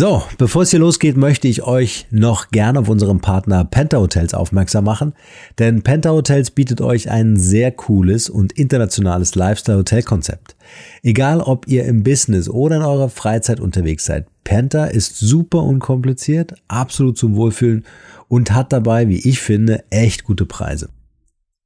So, bevor es hier losgeht, möchte ich euch noch gerne auf unseren Partner Penta Hotels aufmerksam machen, denn Penta Hotels bietet euch ein sehr cooles und internationales Lifestyle-Hotel-Konzept. Egal, ob ihr im Business oder in eurer Freizeit unterwegs seid, Penta ist super unkompliziert, absolut zum Wohlfühlen und hat dabei, wie ich finde, echt gute Preise.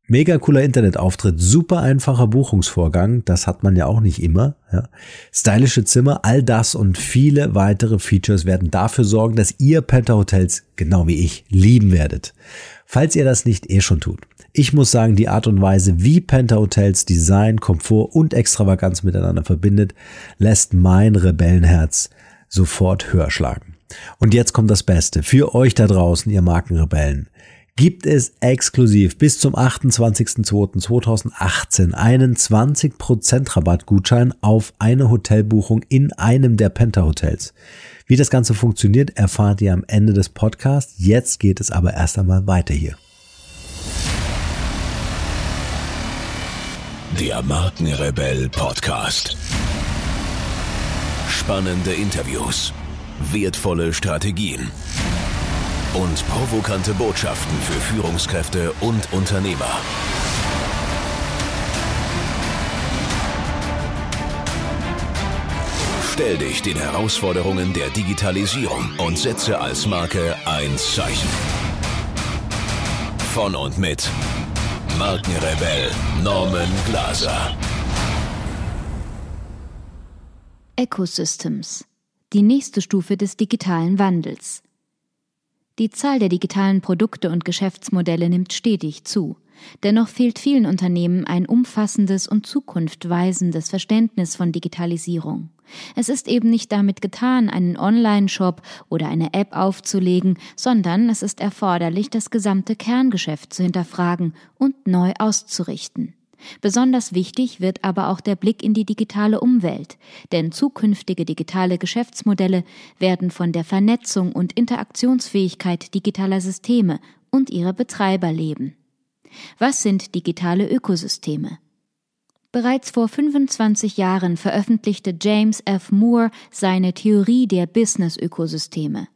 Mega cooler Internetauftritt, super einfacher Buchungsvorgang, das hat man ja auch nicht immer. Ja. Stylische Zimmer, all das und viele weitere Features werden dafür sorgen, dass ihr Penta Hotels, genau wie ich, lieben werdet. Falls ihr das nicht eh schon tut. Ich muss sagen, die Art und Weise, wie Penta Hotels Design, Komfort und Extravaganz miteinander verbindet, lässt mein Rebellenherz sofort höher schlagen. Und jetzt kommt das Beste. Für euch da draußen, ihr Markenrebellen gibt es exklusiv bis zum 28.02.2018 einen 20% Rabattgutschein auf eine Hotelbuchung in einem der Penta Hotels. Wie das Ganze funktioniert, erfahrt ihr am Ende des Podcasts. Jetzt geht es aber erst einmal weiter hier. Der Markenrebell Podcast. Spannende Interviews, wertvolle Strategien und provokante Botschaften für Führungskräfte und Unternehmer. Stell dich den Herausforderungen der Digitalisierung und setze als Marke ein Zeichen. Von und mit Markenrebell Norman Glaser. Ecosystems. Die nächste Stufe des digitalen Wandels. Die Zahl der digitalen Produkte und Geschäftsmodelle nimmt stetig zu. Dennoch fehlt vielen Unternehmen ein umfassendes und zukunftweisendes Verständnis von Digitalisierung. Es ist eben nicht damit getan, einen Online-Shop oder eine App aufzulegen, sondern es ist erforderlich, das gesamte Kerngeschäft zu hinterfragen und neu auszurichten. Besonders wichtig wird aber auch der Blick in die digitale Umwelt, denn zukünftige digitale Geschäftsmodelle werden von der Vernetzung und Interaktionsfähigkeit digitaler Systeme und ihrer Betreiber leben. Was sind digitale Ökosysteme? Bereits vor 25 Jahren veröffentlichte James F. Moore seine Theorie der Business-Ökosysteme.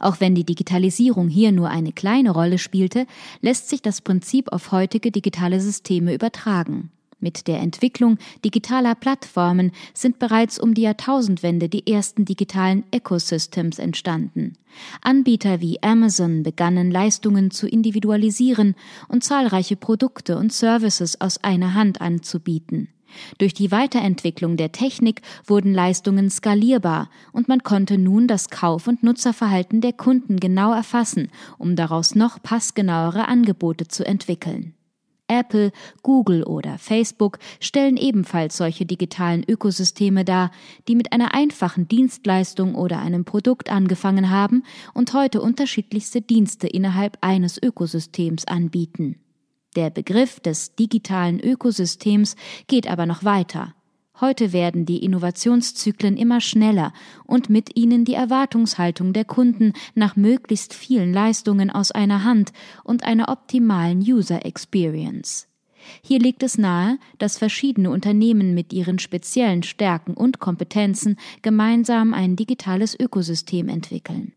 Auch wenn die Digitalisierung hier nur eine kleine Rolle spielte, lässt sich das Prinzip auf heutige digitale Systeme übertragen. Mit der Entwicklung digitaler Plattformen sind bereits um die Jahrtausendwende die ersten digitalen Ecosystems entstanden. Anbieter wie Amazon begannen Leistungen zu individualisieren und zahlreiche Produkte und Services aus einer Hand anzubieten. Durch die Weiterentwicklung der Technik wurden Leistungen skalierbar und man konnte nun das Kauf- und Nutzerverhalten der Kunden genau erfassen, um daraus noch passgenauere Angebote zu entwickeln. Apple, Google oder Facebook stellen ebenfalls solche digitalen Ökosysteme dar, die mit einer einfachen Dienstleistung oder einem Produkt angefangen haben und heute unterschiedlichste Dienste innerhalb eines Ökosystems anbieten. Der Begriff des digitalen Ökosystems geht aber noch weiter. Heute werden die Innovationszyklen immer schneller und mit ihnen die Erwartungshaltung der Kunden nach möglichst vielen Leistungen aus einer Hand und einer optimalen User Experience. Hier liegt es nahe, dass verschiedene Unternehmen mit ihren speziellen Stärken und Kompetenzen gemeinsam ein digitales Ökosystem entwickeln.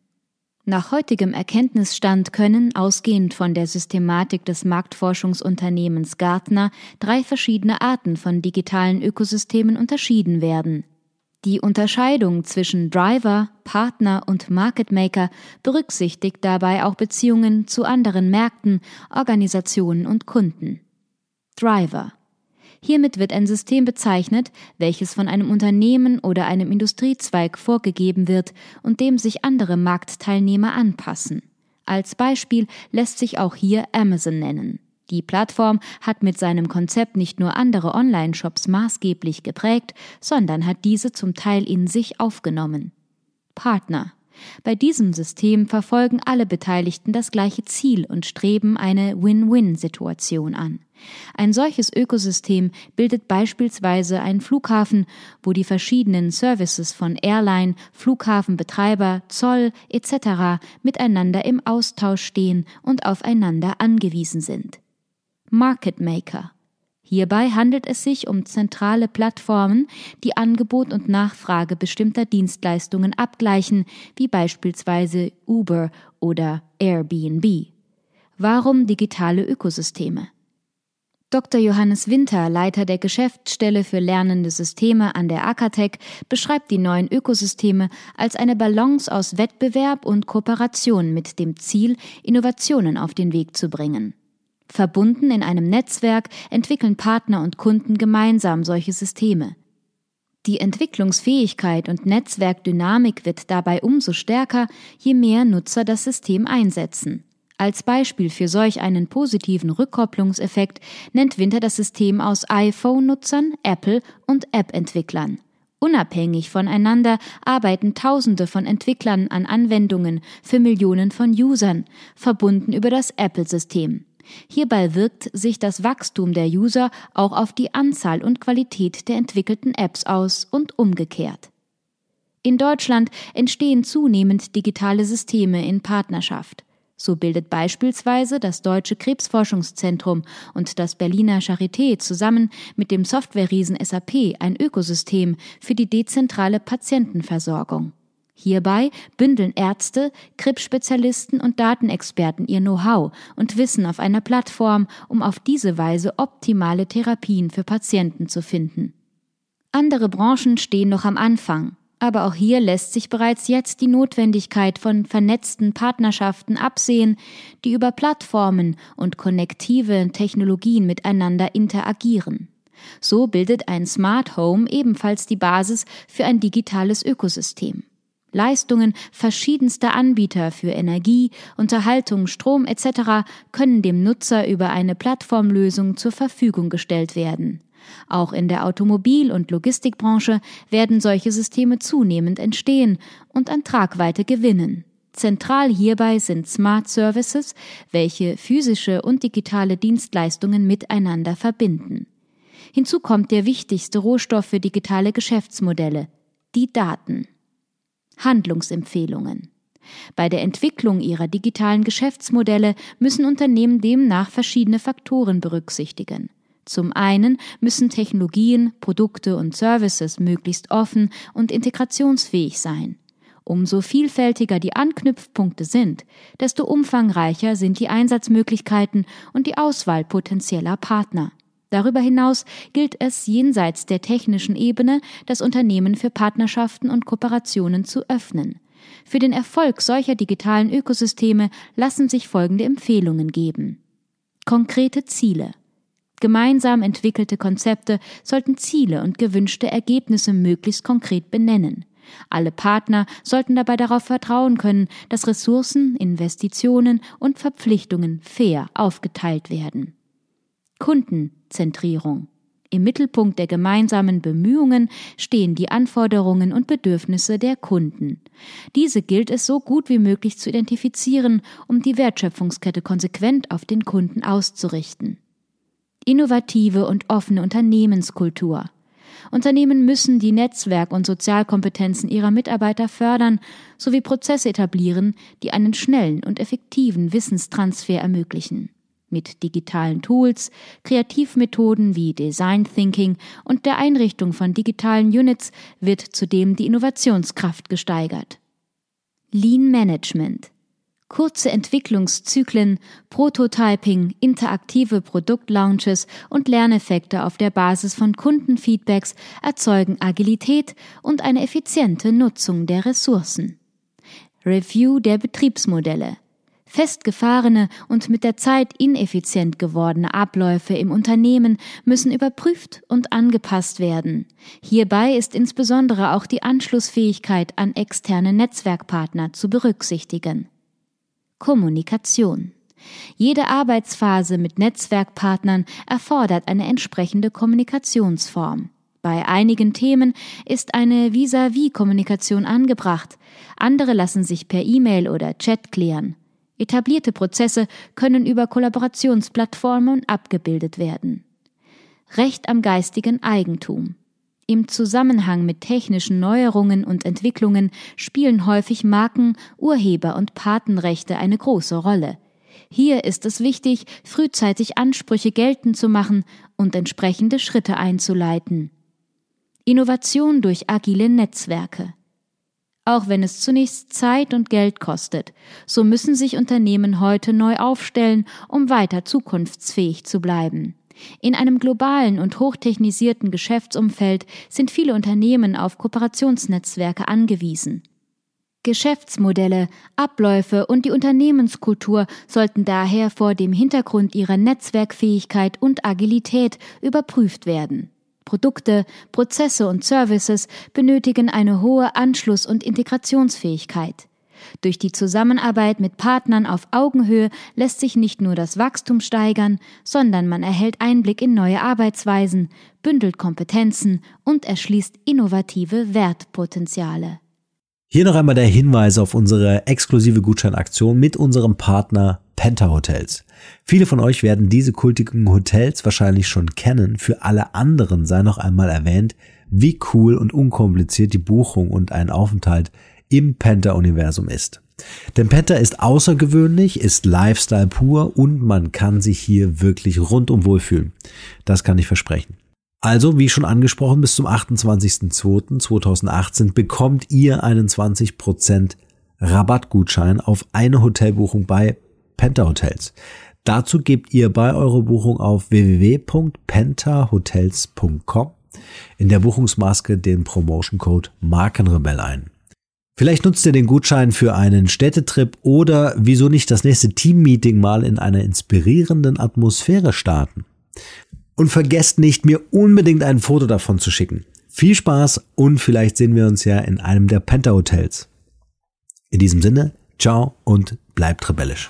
Nach heutigem Erkenntnisstand können, ausgehend von der Systematik des Marktforschungsunternehmens Gartner, drei verschiedene Arten von digitalen Ökosystemen unterschieden werden. Die Unterscheidung zwischen Driver, Partner und Market Maker berücksichtigt dabei auch Beziehungen zu anderen Märkten, Organisationen und Kunden. Driver Hiermit wird ein System bezeichnet, welches von einem Unternehmen oder einem Industriezweig vorgegeben wird und dem sich andere Marktteilnehmer anpassen. Als Beispiel lässt sich auch hier Amazon nennen. Die Plattform hat mit seinem Konzept nicht nur andere Online-Shops maßgeblich geprägt, sondern hat diese zum Teil in sich aufgenommen. Partner bei diesem System verfolgen alle Beteiligten das gleiche Ziel und streben eine Win-Win-Situation an. Ein solches Ökosystem bildet beispielsweise ein Flughafen, wo die verschiedenen Services von Airline, Flughafenbetreiber, Zoll etc. miteinander im Austausch stehen und aufeinander angewiesen sind. Market Maker Hierbei handelt es sich um zentrale Plattformen, die Angebot und Nachfrage bestimmter Dienstleistungen abgleichen, wie beispielsweise Uber oder Airbnb. Warum digitale Ökosysteme? Dr. Johannes Winter, Leiter der Geschäftsstelle für lernende Systeme an der Akatech, beschreibt die neuen Ökosysteme als eine Balance aus Wettbewerb und Kooperation mit dem Ziel, Innovationen auf den Weg zu bringen. Verbunden in einem Netzwerk entwickeln Partner und Kunden gemeinsam solche Systeme. Die Entwicklungsfähigkeit und Netzwerkdynamik wird dabei umso stärker, je mehr Nutzer das System einsetzen. Als Beispiel für solch einen positiven Rückkopplungseffekt nennt Winter das System aus iPhone-Nutzern, Apple und App-Entwicklern. Unabhängig voneinander arbeiten Tausende von Entwicklern an Anwendungen für Millionen von Usern, verbunden über das Apple-System. Hierbei wirkt sich das Wachstum der User auch auf die Anzahl und Qualität der entwickelten Apps aus und umgekehrt. In Deutschland entstehen zunehmend digitale Systeme in Partnerschaft. So bildet beispielsweise das Deutsche Krebsforschungszentrum und das Berliner Charité zusammen mit dem Softwareriesen SAP ein Ökosystem für die dezentrale Patientenversorgung. Hierbei bündeln Ärzte, Krebsspezialisten und Datenexperten ihr Know-how und Wissen auf einer Plattform, um auf diese Weise optimale Therapien für Patienten zu finden. Andere Branchen stehen noch am Anfang, aber auch hier lässt sich bereits jetzt die Notwendigkeit von vernetzten Partnerschaften absehen, die über Plattformen und konnektive Technologien miteinander interagieren. So bildet ein Smart Home ebenfalls die Basis für ein digitales Ökosystem. Leistungen verschiedenster Anbieter für Energie, Unterhaltung, Strom etc. können dem Nutzer über eine Plattformlösung zur Verfügung gestellt werden. Auch in der Automobil- und Logistikbranche werden solche Systeme zunehmend entstehen und an Tragweite gewinnen. Zentral hierbei sind Smart Services, welche physische und digitale Dienstleistungen miteinander verbinden. Hinzu kommt der wichtigste Rohstoff für digitale Geschäftsmodelle, die Daten. Handlungsempfehlungen. Bei der Entwicklung ihrer digitalen Geschäftsmodelle müssen Unternehmen demnach verschiedene Faktoren berücksichtigen. Zum einen müssen Technologien, Produkte und Services möglichst offen und integrationsfähig sein. Umso vielfältiger die Anknüpfpunkte sind, desto umfangreicher sind die Einsatzmöglichkeiten und die Auswahl potenzieller Partner. Darüber hinaus gilt es jenseits der technischen Ebene, das Unternehmen für Partnerschaften und Kooperationen zu öffnen. Für den Erfolg solcher digitalen Ökosysteme lassen sich folgende Empfehlungen geben. Konkrete Ziele. Gemeinsam entwickelte Konzepte sollten Ziele und gewünschte Ergebnisse möglichst konkret benennen. Alle Partner sollten dabei darauf vertrauen können, dass Ressourcen, Investitionen und Verpflichtungen fair aufgeteilt werden. Kundenzentrierung. Im Mittelpunkt der gemeinsamen Bemühungen stehen die Anforderungen und Bedürfnisse der Kunden. Diese gilt es so gut wie möglich zu identifizieren, um die Wertschöpfungskette konsequent auf den Kunden auszurichten. Innovative und offene Unternehmenskultur. Unternehmen müssen die Netzwerk- und Sozialkompetenzen ihrer Mitarbeiter fördern sowie Prozesse etablieren, die einen schnellen und effektiven Wissenstransfer ermöglichen. Mit digitalen Tools, Kreativmethoden wie Design Thinking und der Einrichtung von digitalen Units wird zudem die Innovationskraft gesteigert. Lean Management Kurze Entwicklungszyklen, Prototyping, interaktive Produktlaunches und Lerneffekte auf der Basis von Kundenfeedbacks erzeugen Agilität und eine effiziente Nutzung der Ressourcen. Review der Betriebsmodelle Festgefahrene und mit der Zeit ineffizient gewordene Abläufe im Unternehmen müssen überprüft und angepasst werden. Hierbei ist insbesondere auch die Anschlussfähigkeit an externe Netzwerkpartner zu berücksichtigen. Kommunikation. Jede Arbeitsphase mit Netzwerkpartnern erfordert eine entsprechende Kommunikationsform. Bei einigen Themen ist eine Vis-à-vis-Kommunikation angebracht, andere lassen sich per E-Mail oder Chat klären. Etablierte Prozesse können über Kollaborationsplattformen abgebildet werden. Recht am geistigen Eigentum. Im Zusammenhang mit technischen Neuerungen und Entwicklungen spielen häufig Marken, Urheber und Patenrechte eine große Rolle. Hier ist es wichtig, frühzeitig Ansprüche geltend zu machen und entsprechende Schritte einzuleiten. Innovation durch agile Netzwerke. Auch wenn es zunächst Zeit und Geld kostet, so müssen sich Unternehmen heute neu aufstellen, um weiter zukunftsfähig zu bleiben. In einem globalen und hochtechnisierten Geschäftsumfeld sind viele Unternehmen auf Kooperationsnetzwerke angewiesen. Geschäftsmodelle, Abläufe und die Unternehmenskultur sollten daher vor dem Hintergrund ihrer Netzwerkfähigkeit und Agilität überprüft werden. Produkte, Prozesse und Services benötigen eine hohe Anschluss- und Integrationsfähigkeit. Durch die Zusammenarbeit mit Partnern auf Augenhöhe lässt sich nicht nur das Wachstum steigern, sondern man erhält Einblick in neue Arbeitsweisen, bündelt Kompetenzen und erschließt innovative Wertpotenziale. Hier noch einmal der Hinweis auf unsere exklusive Gutscheinaktion mit unserem Partner Penta Hotels. Viele von euch werden diese kultigen Hotels wahrscheinlich schon kennen. Für alle anderen sei noch einmal erwähnt, wie cool und unkompliziert die Buchung und ein Aufenthalt im Penta-Universum ist. Denn Penta ist außergewöhnlich, ist Lifestyle pur und man kann sich hier wirklich rundum wohlfühlen. Das kann ich versprechen. Also, wie schon angesprochen, bis zum 28.02.2018 bekommt ihr einen 20% Rabattgutschein auf eine Hotelbuchung bei Penta Hotels. Dazu gebt ihr bei eurer Buchung auf www.pentahotels.com in der Buchungsmaske den Promotion Code Markenrebell ein. Vielleicht nutzt ihr den Gutschein für einen Städtetrip oder wieso nicht das nächste Teammeeting mal in einer inspirierenden Atmosphäre starten. Und vergesst nicht, mir unbedingt ein Foto davon zu schicken. Viel Spaß und vielleicht sehen wir uns ja in einem der Penta Hotels. In diesem Sinne, ciao und bleibt rebellisch.